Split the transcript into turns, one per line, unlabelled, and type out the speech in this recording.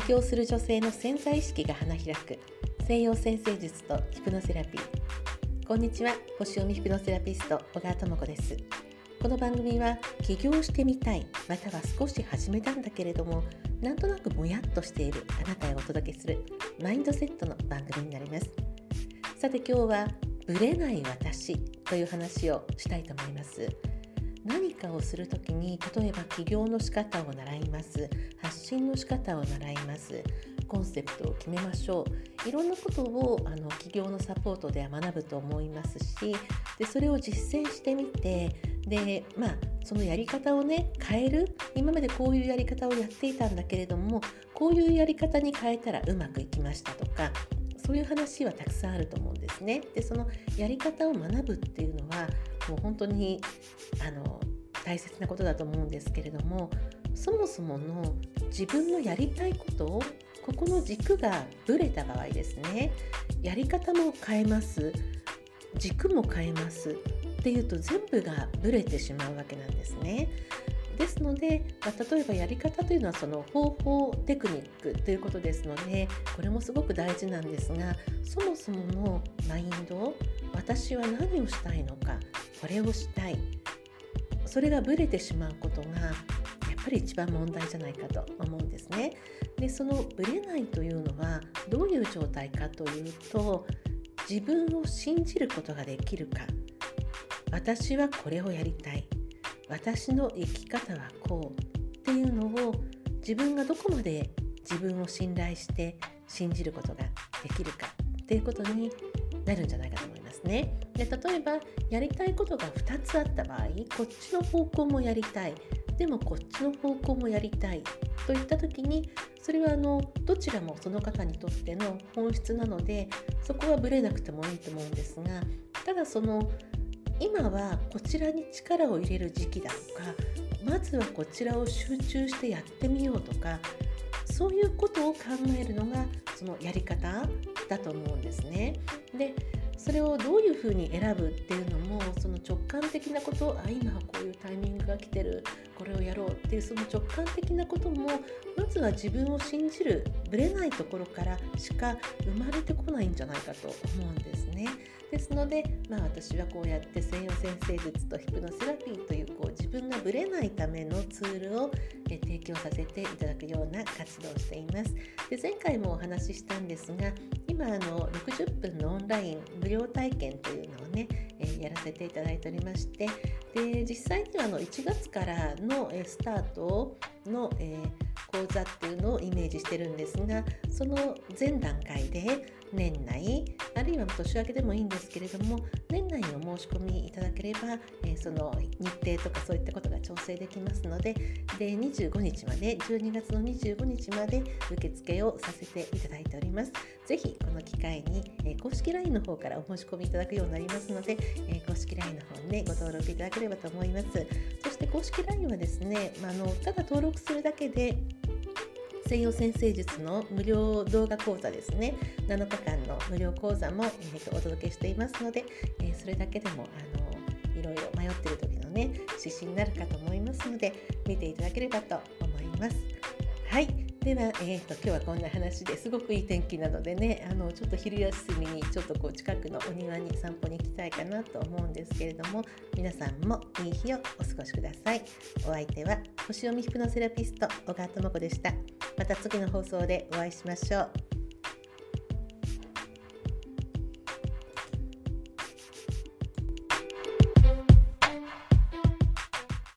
起業する女性の潜在意識が花開く西洋先生術とヒプノセラピーこんにちは星読みヒプノセラピスト小川智子です。この番組は起業してみたいまたは少し始めたんだけれどもなんとなくもやっとしているあなたへお届けするマインドセットの番組になります。さて今日はブレない私という話をしたいと思います。何かをする時に例えば起業の仕方を習います。発信の仕方を習います。コンセプトを決めましょう。いろんなことをあの起業のサポートでは学ぶと思いますしでそれを実践してみてでまあそのやり方をね変える。今までこういうやり方をやっていたんだけれどもこういうやり方に変えたらうまくいきましたとかそういう話はたくさんあると思うんですね。でそのやり方を学ぶっていうのはもう本当にあの大切なことだと思うんですけれどもそもそもの自分のやりたいことをここの軸がぶれた場合ですねやり方も変えます軸も変えますっていうと全部がぶれてしまうわけなんですね。ですので、まあ、例えばやり方というのはその方法テクニックということですのでこれもすごく大事なんですがそもそものマインド私は何をしたいのかこれをしたいそれがブレてしまうことがやっぱり一番問題じゃないかと思うんですね。でそのブレないというのはどういう状態かというと自分を信じることができるか私はこれをやりたい私の生き方はこうっていうのを自分がどこまで自分を信頼して信じることができるかっていうことになるんじゃないかと思いますね。で例えばやりたいことが2つあった場合こっちの方向もやりたいでもこっちの方向もやりたいといった時にそれはあのどちらもその方にとっての本質なのでそこはぶれなくてもいいと思うんですがただその今はこちらに力を入れる時期だとかまずはこちらを集中してやってみようとかそういうことを考えるのがそのやり方だと思うんですね。でそれをどういうふうに選ぶっていうのもその直感的なことあ今はこういうタイミングが来てるこれをやろうっていうその直感的なこともまずは自分を信じるぶれないところからしか生まれてこないんじゃないかと思うんですね。ですので、まあ、私はこうやって西洋先生術とヒプノセラピーというこう自分がぶれないためのツールをえ提供させていただくような活動をしています。で前回もお話ししたんですが今あの60分のオンライン無料体験というのをね、えー、やらせていただいておりましてで実際にはあの1月からのえスタートの、えー講座っていうのをイメージしてるんですがその前段階で年内あるいは年明けでもいいんですけれども年内にお申し込みいただければ、えー、その日程とかそういったことが調整できますのでで25日まで12月の25日まで受付をさせていただいております。ぜひこの機会に、えー、公式 LINE の方からお申し込みいただくようになりますので、えー、公式 LINE の方にねご登録いただければと思います。そして公式 LINE はですね、ま、あのただ登録するだけで西洋先生術の無料動画講座ですね。7日間の無料講座も、えー、お届けしていますので、えー、それだけでもあのいろいろ迷ってる時のね指針になるかと思いますので見ていただければと思います。はい。では、えーと、今日はこんな話ですごくいい天気なのでねあのちょっと昼休みにちょっとこう近くのお庭に散歩に行きたいかなと思うんですけれども皆さんもいい日をお過ごしください。お相手は星読みヒプノセラピスト小川智子でした。また次の放送でお会いしましょう。